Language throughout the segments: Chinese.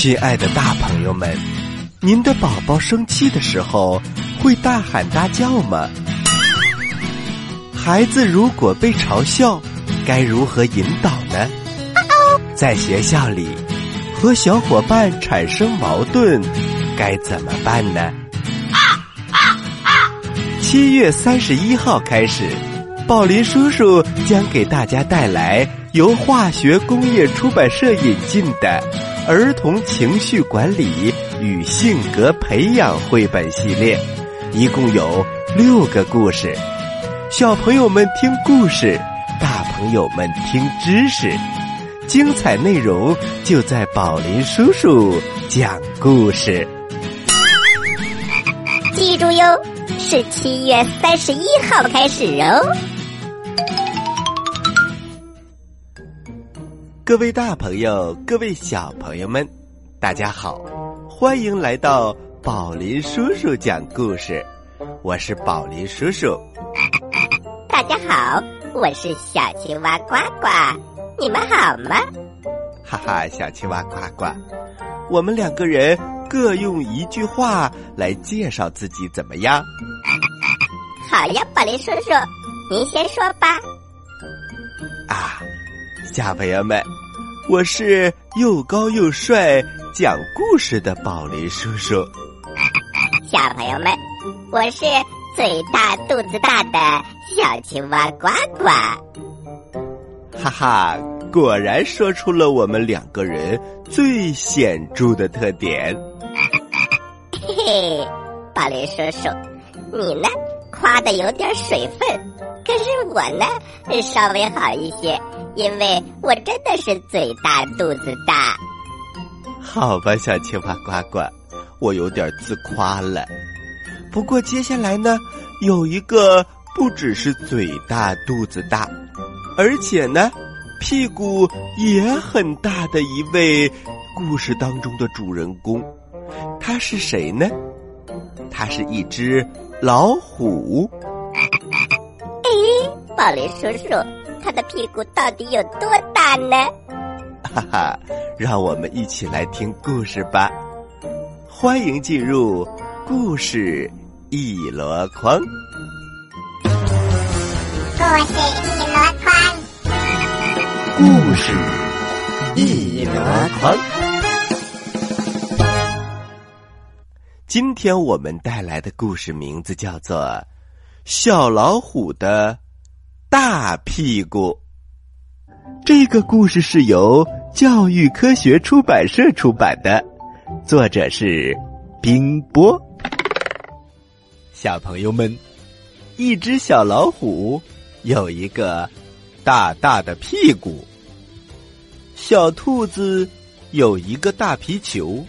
亲爱的大朋友们，您的宝宝生气的时候会大喊大叫吗？孩子如果被嘲笑，该如何引导呢？在学校里和小伙伴产生矛盾，该怎么办呢？七月三十一号开始，宝林叔叔将给大家带来由化学工业出版社引进的《儿童情绪管理与性格培养》绘本系列，一共有六个故事。小朋友们听故事，大朋友们听知识，精彩内容就在宝林叔叔讲故事。记住哟！是七月三十一号开始哦。各位大朋友，各位小朋友们，大家好，欢迎来到宝林叔叔讲故事。我是宝林叔叔。大家好，我是小青蛙呱呱。你们好吗？哈哈，小青蛙呱呱，我们两个人。各用一句话来介绍自己，怎么样？好呀，宝林叔叔，您先说吧。啊，小朋友们，我是又高又帅讲故事的宝林叔叔。小朋友们，我是嘴大肚子大的小青蛙呱呱。哈哈，果然说出了我们两个人最显著的特点。嘿嘿，宝林叔叔，你呢夸的有点水分，可是我呢稍微好一些，因为我真的是嘴大肚子大。好吧，小青蛙呱呱，我有点自夸了。不过接下来呢，有一个不只是嘴大肚子大，而且呢屁股也很大的一位故事当中的主人公。他是谁呢？他是一只老虎。哎，宝林叔叔，他的屁股到底有多大呢？哈哈，让我们一起来听故事吧。欢迎进入故事一箩筐。故事一箩筐。故事一箩筐。今天我们带来的故事名字叫做《小老虎的大屁股》。这个故事是由教育科学出版社出版的，作者是冰波。小朋友们，一只小老虎有一个大大的屁股，小兔子有一个大皮球，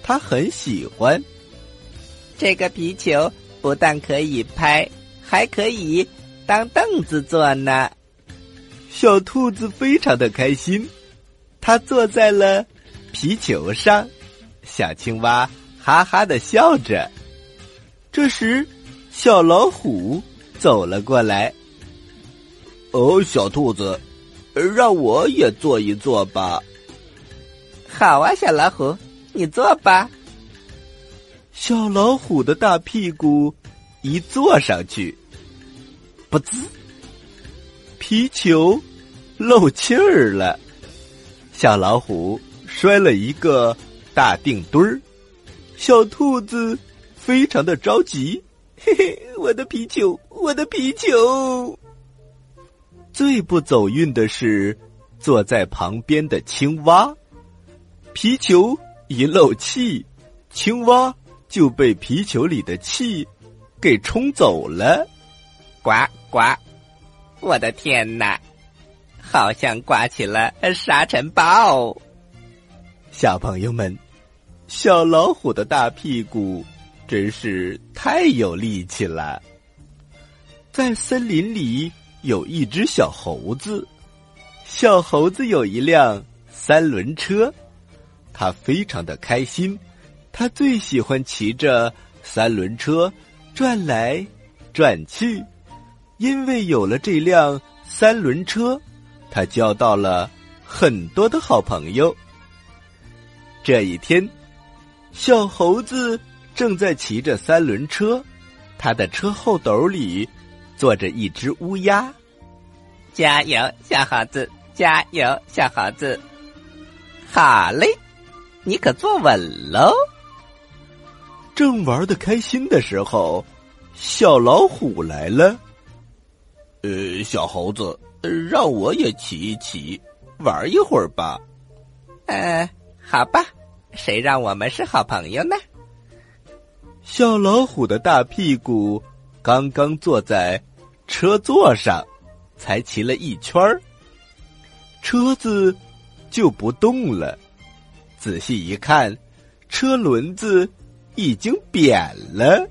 它很喜欢。这个皮球不但可以拍，还可以当凳子坐呢。小兔子非常的开心，它坐在了皮球上。小青蛙哈哈的笑着。这时，小老虎走了过来。哦，小兔子，让我也坐一坐吧。好啊，小老虎，你坐吧。小老虎的大屁股一坐上去，不滋，皮球漏气儿了。小老虎摔了一个大腚墩儿，小兔子非常的着急，嘿嘿，我的皮球，我的皮球！最不走运的是坐在旁边的青蛙，皮球一漏气，青蛙。就被皮球里的气给冲走了，呱呱！我的天哪，好像刮起了沙尘暴。小朋友们，小老虎的大屁股真是太有力气了。在森林里有一只小猴子，小猴子有一辆三轮车，它非常的开心。他最喜欢骑着三轮车转来转去，因为有了这辆三轮车，他交到了很多的好朋友。这一天，小猴子正在骑着三轮车，他的车后斗里坐着一只乌鸦。加油，小猴子！加油，小猴子！好嘞，你可坐稳喽。正玩的开心的时候，小老虎来了。呃，小猴子，让我也骑一骑，玩一会儿吧。呃，好吧，谁让我们是好朋友呢？小老虎的大屁股刚刚坐在车座上，才骑了一圈儿，车子就不动了。仔细一看，车轮子。已经扁了，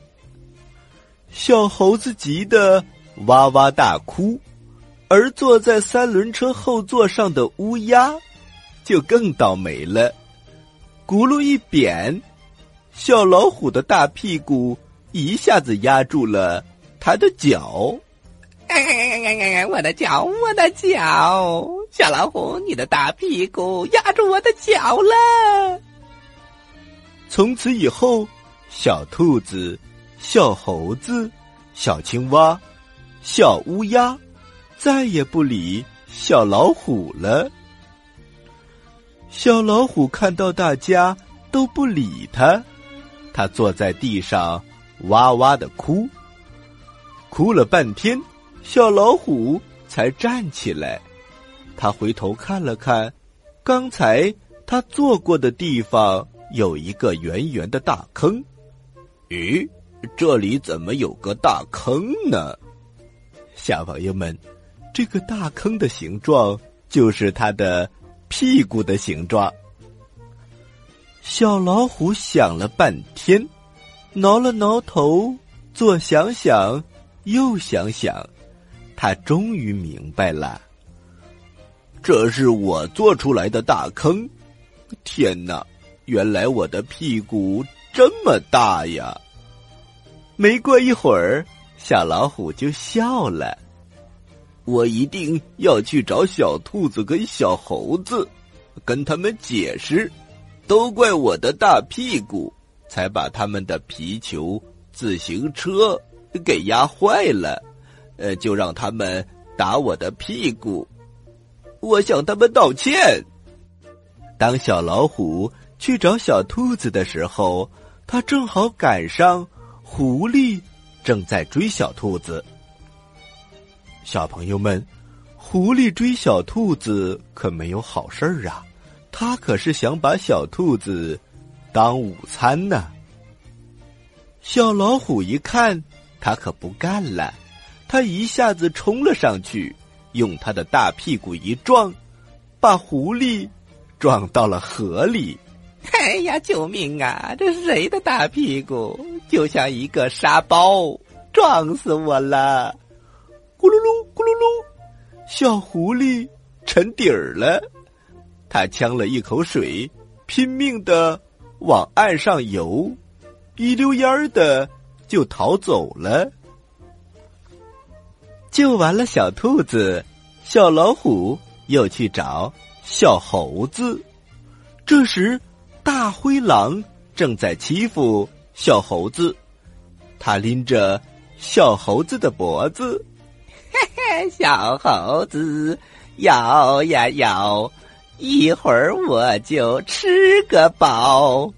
小猴子急得哇哇大哭，而坐在三轮车后座上的乌鸦就更倒霉了。轱辘一扁，小老虎的大屁股一下子压住了他的脚。我的脚，我的脚！小老虎，你的大屁股压住我的脚了。从此以后，小兔子、小猴子、小青蛙、小乌鸦再也不理小老虎了。小老虎看到大家都不理他，他坐在地上哇哇的哭，哭了半天，小老虎才站起来。他回头看了看，刚才他坐过的地方。有一个圆圆的大坑，咦，这里怎么有个大坑呢？小朋友们，这个大坑的形状就是它的屁股的形状。小老虎想了半天，挠了挠头，左想想，右想想，他终于明白了，这是我做出来的大坑。天哪！原来我的屁股这么大呀！没过一会儿，小老虎就笑了。我一定要去找小兔子跟小猴子，跟他们解释，都怪我的大屁股，才把他们的皮球、自行车给压坏了。呃，就让他们打我的屁股，我向他们道歉。当小老虎。去找小兔子的时候，他正好赶上狐狸正在追小兔子。小朋友们，狐狸追小兔子可没有好事儿啊！他可是想把小兔子当午餐呢。小老虎一看，他可不干了，他一下子冲了上去，用他的大屁股一撞，把狐狸撞到了河里。哎呀！救命啊！这是谁的大屁股？就像一个沙包，撞死我了！咕噜噜，咕噜噜，小狐狸沉底儿了。他呛了一口水，拼命的往岸上游，一溜烟儿的就逃走了。救完了小兔子，小老虎又去找小猴子。这时。大灰狼正在欺负小猴子，他拎着小猴子的脖子，嘿嘿，小猴子摇呀摇，一会儿我就吃个饱。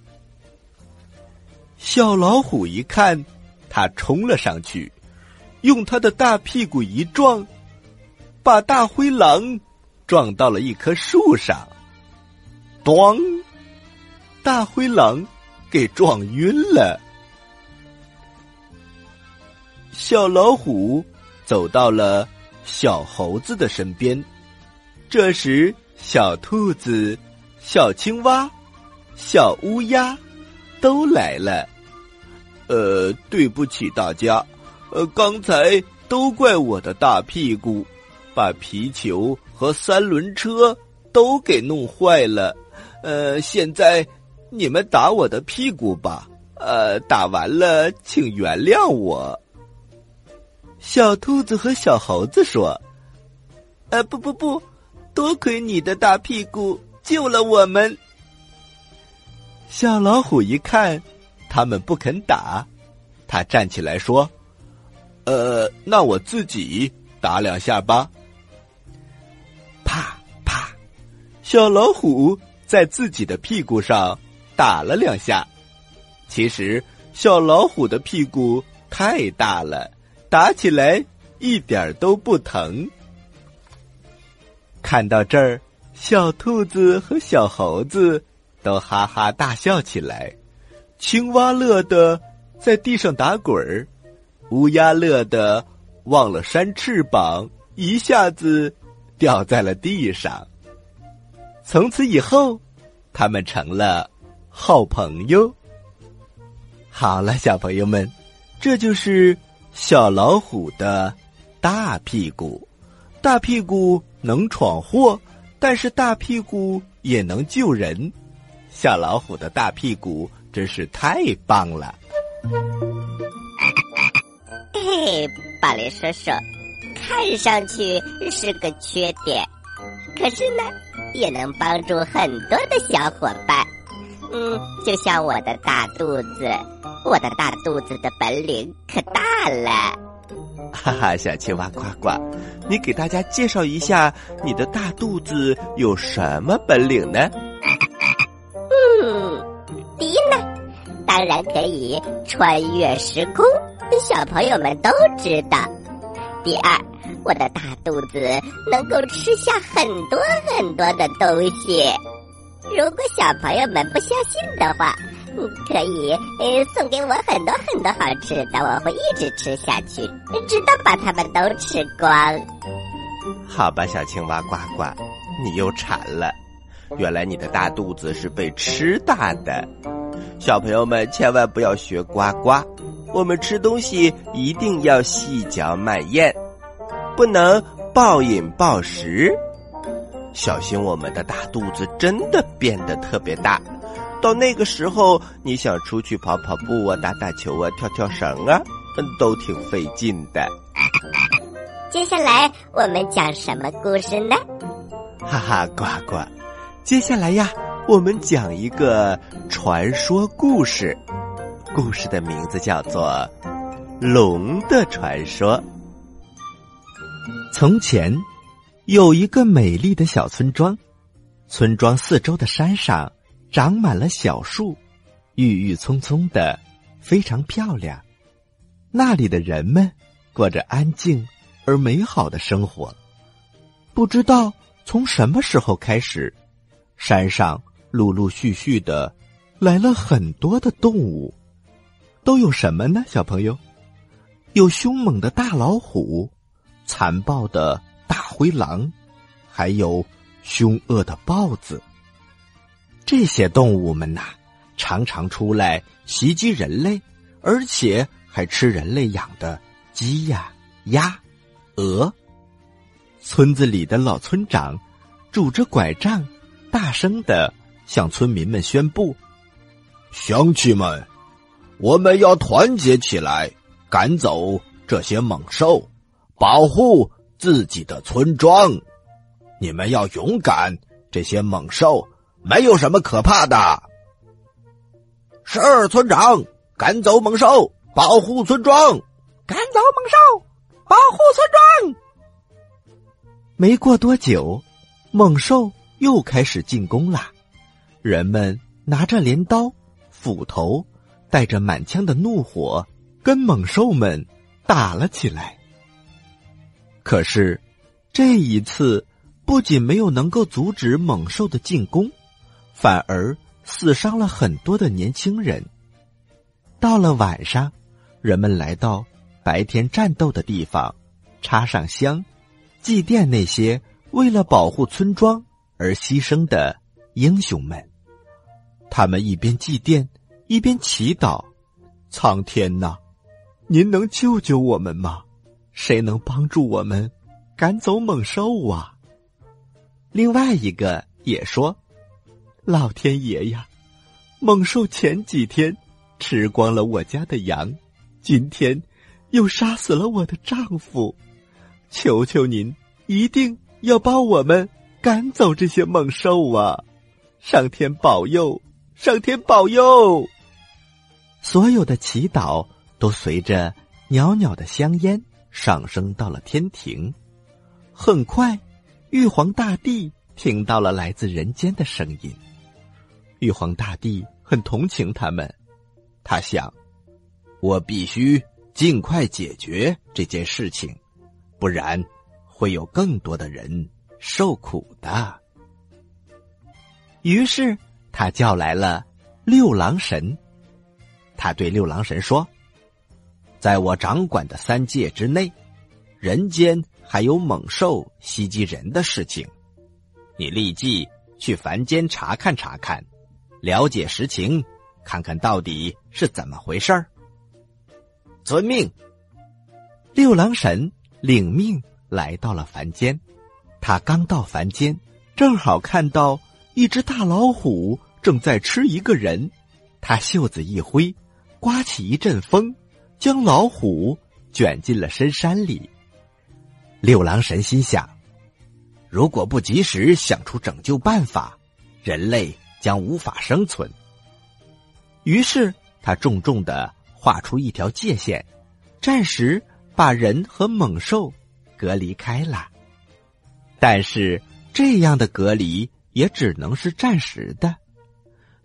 小老虎一看，他冲了上去，用他的大屁股一撞，把大灰狼撞到了一棵树上，咣！大灰狼给撞晕了。小老虎走到了小猴子的身边，这时小兔子、小青蛙、小乌鸦都来了。呃，对不起大家，呃，刚才都怪我的大屁股，把皮球和三轮车都给弄坏了。呃，现在。你们打我的屁股吧，呃，打完了请原谅我。小兔子和小猴子说：“呃，不不不，多亏你的大屁股救了我们。”小老虎一看，他们不肯打，他站起来说：“呃，那我自己打两下吧。”啪啪，小老虎在自己的屁股上打了两下。其实，小老虎的屁股太大了，打起来一点都不疼。看到这儿，小兔子和小猴子都哈哈大笑起来，青蛙乐得在地上打滚儿，乌鸦乐得忘了扇翅膀，一下子掉在了地上。从此以后，他们成了好朋友。好了，小朋友们，这就是小老虎的大屁股。大屁股能闯祸，但是大屁股也能救人。小老虎的大屁股真是太棒了！嘿，巴雷叔叔，看上去是个缺点，可是呢，也能帮助很多的小伙伴。嗯，就像我的大肚子，我的大肚子的本领可大了。哈哈，小青蛙呱呱，你给大家介绍一下你的大肚子有什么本领呢？嗯，第一呢，当然可以穿越时空，小朋友们都知道。第二，我的大肚子能够吃下很多很多的东西。如果小朋友们不相信的话，可以呃送给我很多很多好吃的，我会一直吃下去，直到把它们都吃光。好吧，小青蛙呱呱，你又馋了。原来你的大肚子是被吃大的。小朋友们千万不要学呱呱，我们吃东西一定要细嚼慢咽，不能暴饮暴食。小心我们的大肚子真的变得特别大，到那个时候，你想出去跑跑步啊、打打球啊、跳跳绳啊，都挺费劲的。接下来我们讲什么故事呢？哈哈，呱呱！接下来呀，我们讲一个传说故事，故事的名字叫做《龙的传说》。从前。有一个美丽的小村庄，村庄四周的山上长满了小树，郁郁葱葱的，非常漂亮。那里的人们过着安静而美好的生活。不知道从什么时候开始，山上陆陆续续的来了很多的动物，都有什么呢？小朋友，有凶猛的大老虎，残暴的。灰狼，还有凶恶的豹子。这些动物们呐，常常出来袭击人类，而且还吃人类养的鸡呀、鸭、鹅。村子里的老村长拄着拐杖，大声的向村民们宣布：“乡亲们，我们要团结起来，赶走这些猛兽，保护。”自己的村庄，你们要勇敢！这些猛兽没有什么可怕的。是村长，赶走猛兽，保护村庄。赶走猛兽，保护村庄。没过多久，猛兽又开始进攻了。人们拿着镰刀、斧头，带着满腔的怒火，跟猛兽们打了起来。可是，这一次不仅没有能够阻止猛兽的进攻，反而死伤了很多的年轻人。到了晚上，人们来到白天战斗的地方，插上香，祭奠那些为了保护村庄而牺牲的英雄们。他们一边祭奠，一边祈祷：“苍天呐，您能救救我们吗？”谁能帮助我们赶走猛兽啊？另外一个也说：“老天爷呀，猛兽前几天吃光了我家的羊，今天又杀死了我的丈夫，求求您一定要帮我们赶走这些猛兽啊！上天保佑上天保佑！所有的祈祷都随着袅袅的香烟上升到了天庭。很快，玉皇大帝听到了来自人间的声音。玉皇大帝很同情他们，他想：我必须尽快解决这件事情，不然会有更多的人受苦的。于是他叫来了六郎神。他对六郎神说：“在我掌管的三界之内，人间还有猛兽袭击人的事情，你立即去凡间查看查看，了解实情，看看到底是怎么回事儿。”遵命。六郎神领命来到了凡间。他刚到凡间，正好看到一只大老虎正在吃一个人。他袖子一挥。刮起一阵风，将老虎卷进了深山里。六郎神心想：如果不及时想出拯救办法，人类将无法生存。于是他重重的画出一条界限，暂时把人和猛兽隔离开了。但是这样的隔离也只能是暂时的。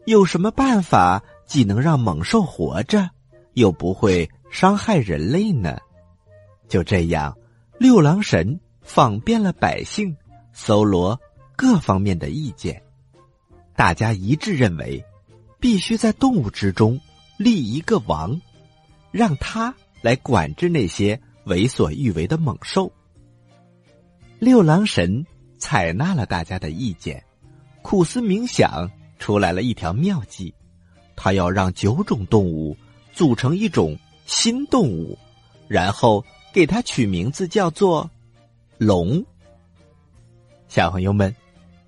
有什么办法？既能让猛兽活着，又不会伤害人类呢？就这样，六郎神访遍了百姓，搜罗各方面的意见，大家一致认为，必须在动物之中立一个王，让他来管制那些为所欲为的猛兽。六郎神采纳了大家的意见，苦思冥想，出来了一条妙计。他要让九种动物组成一种新动物，然后给它取名字叫做龙。小朋友们，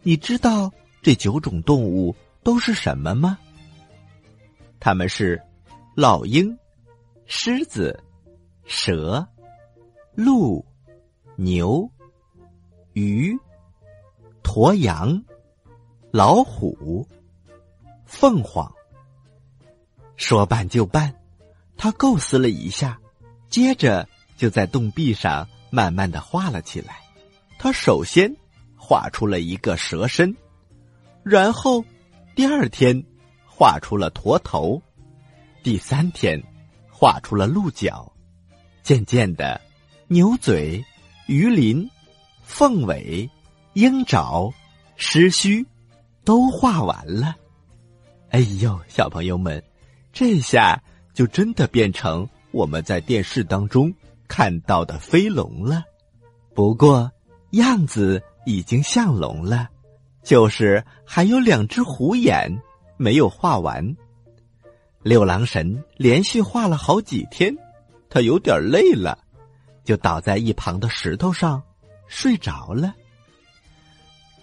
你知道这九种动物都是什么吗？它们是老鹰、狮子、蛇、鹿、牛、鱼、驼羊、老虎、凤凰。说办就办，他构思了一下，接着就在洞壁上慢慢的画了起来。他首先画出了一个蛇身，然后第二天画出了驼头，第三天画出了鹿角，渐渐的，牛嘴、鱼鳞、凤尾、鹰爪、狮须都画完了。哎呦，小朋友们！这下就真的变成我们在电视当中看到的飞龙了，不过样子已经像龙了，就是还有两只虎眼没有画完。六郎神连续画了好几天，他有点累了，就倒在一旁的石头上睡着了。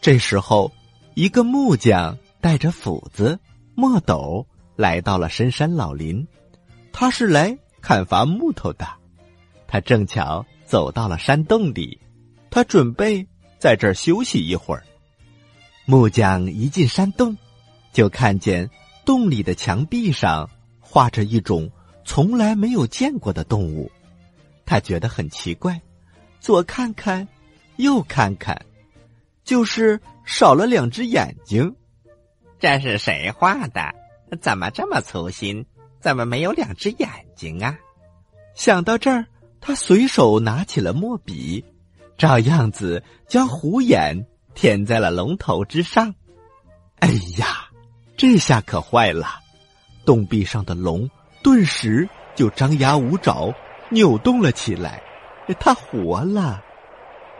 这时候，一个木匠带着斧子、墨斗。来到了深山老林，他是来砍伐木头的。他正巧走到了山洞里，他准备在这儿休息一会儿。木匠一进山洞，就看见洞里的墙壁上画着一种从来没有见过的动物。他觉得很奇怪，左看看，右看看，就是少了两只眼睛。这是谁画的？怎么这么粗心？怎么没有两只眼睛啊？想到这儿，他随手拿起了墨笔，照样子将虎眼填在了龙头之上。哎呀，这下可坏了！洞壁上的龙顿时就张牙舞爪，扭动了起来。它活了！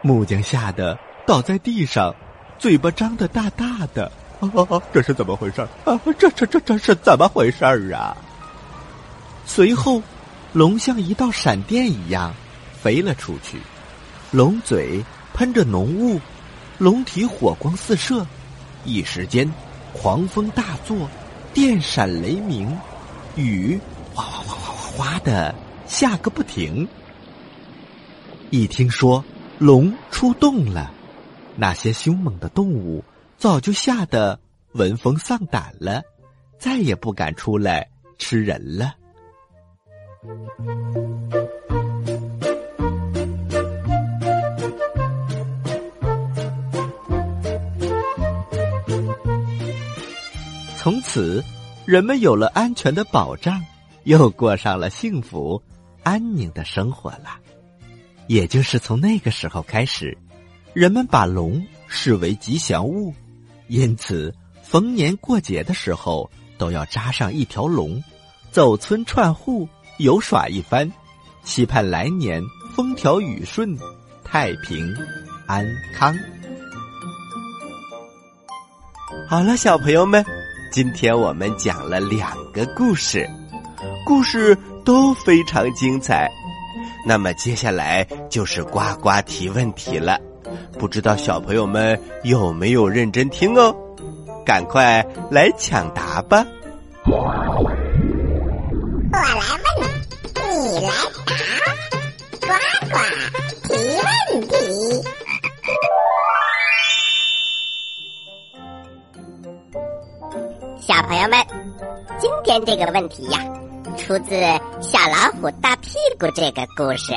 木匠吓得倒在地上，嘴巴张得大大的。哦，这是怎么回事啊？这这这这是怎么回事啊？随后，龙像一道闪电一样飞了出去，龙嘴喷着浓雾，龙体火光四射，一时间狂风大作，电闪雷鸣，雨哗哗哗哗哗哗的下个不停。一听说龙出洞了，那些凶猛的动物。早就吓得闻风丧胆了，再也不敢出来吃人了。从此，人们有了安全的保障，又过上了幸福、安宁的生活了。也就是从那个时候开始，人们把龙视为吉祥物，因此逢年过节的时候都要扎上一条龙，走村串户游耍一番，期盼来年风调雨顺、太平安康。好了，小朋友们，今天我们讲了两个故事，故事都非常精彩。那么接下来就是呱呱提问题了，不知道小朋友们有没有认真听哦？赶快来抢答吧！这个问题呀。出自《小老虎大屁股》这个故事，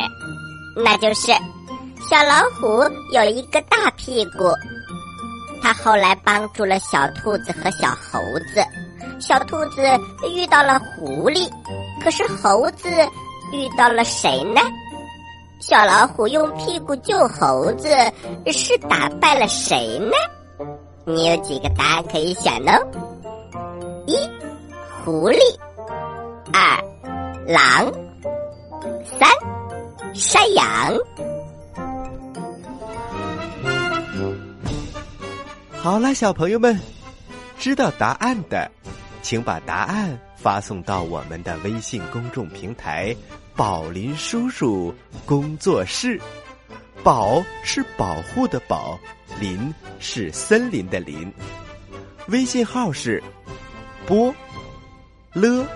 那就是小老虎有一个大屁股，它后来帮助了小兔子和小猴子。小兔子遇到了狐狸，可是猴子遇到了谁呢？小老虎用屁股救猴子，是打败了谁呢？你有几个答案可以选呢？一，狐狸。二，狼；三，山羊。好了，小朋友们，知道答案的，请把答案发送到我们的微信公众平台“宝林叔叔工作室”。宝是保护的宝，林是森林的林。微信号是波了。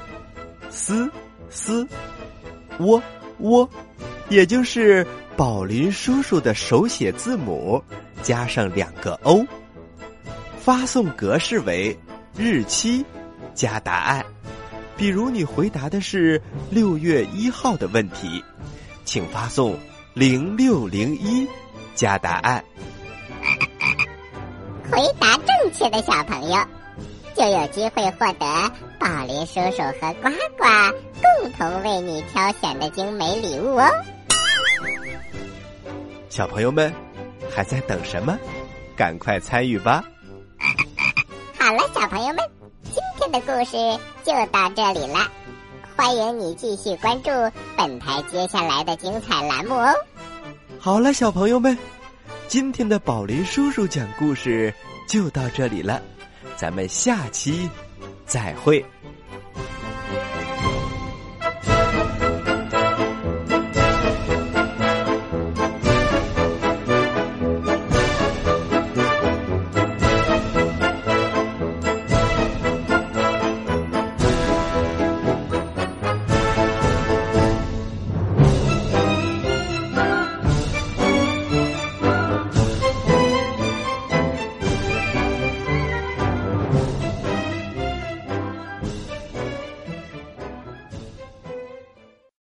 思思窝窝，也就是宝林叔叔的手写字母加上两个 O。发送格式为日期加答案。比如你回答的是六月一号的问题，请发送零六零一加答案。回答正确的小朋友。就有机会获得宝林叔叔和呱呱共同为你挑选的精美礼物哦！小朋友们还在等什么？赶快参与吧！好了，小朋友们，今天的故事就到这里了。欢迎你继续关注本台接下来的精彩栏目哦！好了，小朋友们，今天的宝林叔叔讲故事就到这里了。咱们下期再会。